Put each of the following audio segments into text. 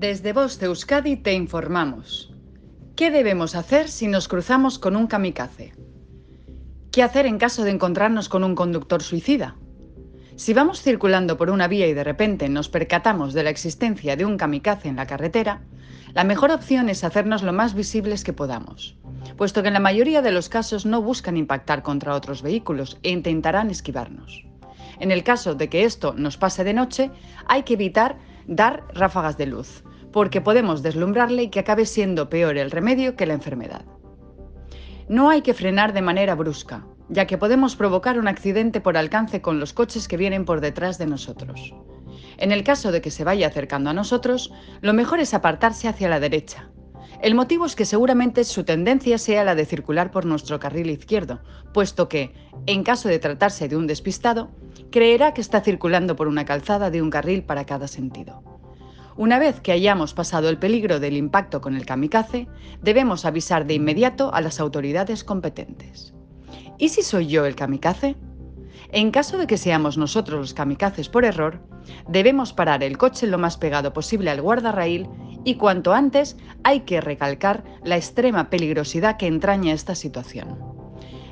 Desde Voz de Euskadi te informamos. ¿Qué debemos hacer si nos cruzamos con un kamikaze? ¿Qué hacer en caso de encontrarnos con un conductor suicida? Si vamos circulando por una vía y de repente nos percatamos de la existencia de un kamikaze en la carretera, la mejor opción es hacernos lo más visibles que podamos, puesto que en la mayoría de los casos no buscan impactar contra otros vehículos e intentarán esquivarnos. En el caso de que esto nos pase de noche, hay que evitar dar ráfagas de luz, porque podemos deslumbrarle y que acabe siendo peor el remedio que la enfermedad. No hay que frenar de manera brusca, ya que podemos provocar un accidente por alcance con los coches que vienen por detrás de nosotros. En el caso de que se vaya acercando a nosotros, lo mejor es apartarse hacia la derecha. El motivo es que seguramente su tendencia sea la de circular por nuestro carril izquierdo, puesto que, en caso de tratarse de un despistado, creerá que está circulando por una calzada de un carril para cada sentido. Una vez que hayamos pasado el peligro del impacto con el kamikaze, debemos avisar de inmediato a las autoridades competentes. ¿Y si soy yo el kamikaze? En caso de que seamos nosotros los kamikazes por error, debemos parar el coche lo más pegado posible al guardarraíl y cuanto antes hay que recalcar la extrema peligrosidad que entraña esta situación.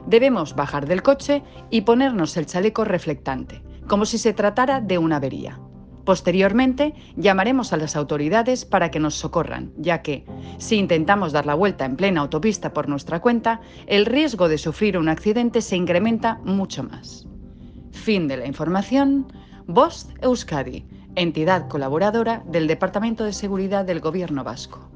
Debemos bajar del coche y ponernos el chaleco reflectante, como si se tratara de una avería. Posteriormente, llamaremos a las autoridades para que nos socorran, ya que, si intentamos dar la vuelta en plena autopista por nuestra cuenta, el riesgo de sufrir un accidente se incrementa mucho más. Fin de la información. Voz Euskadi, entidad colaboradora del Departamento de Seguridad del Gobierno Vasco.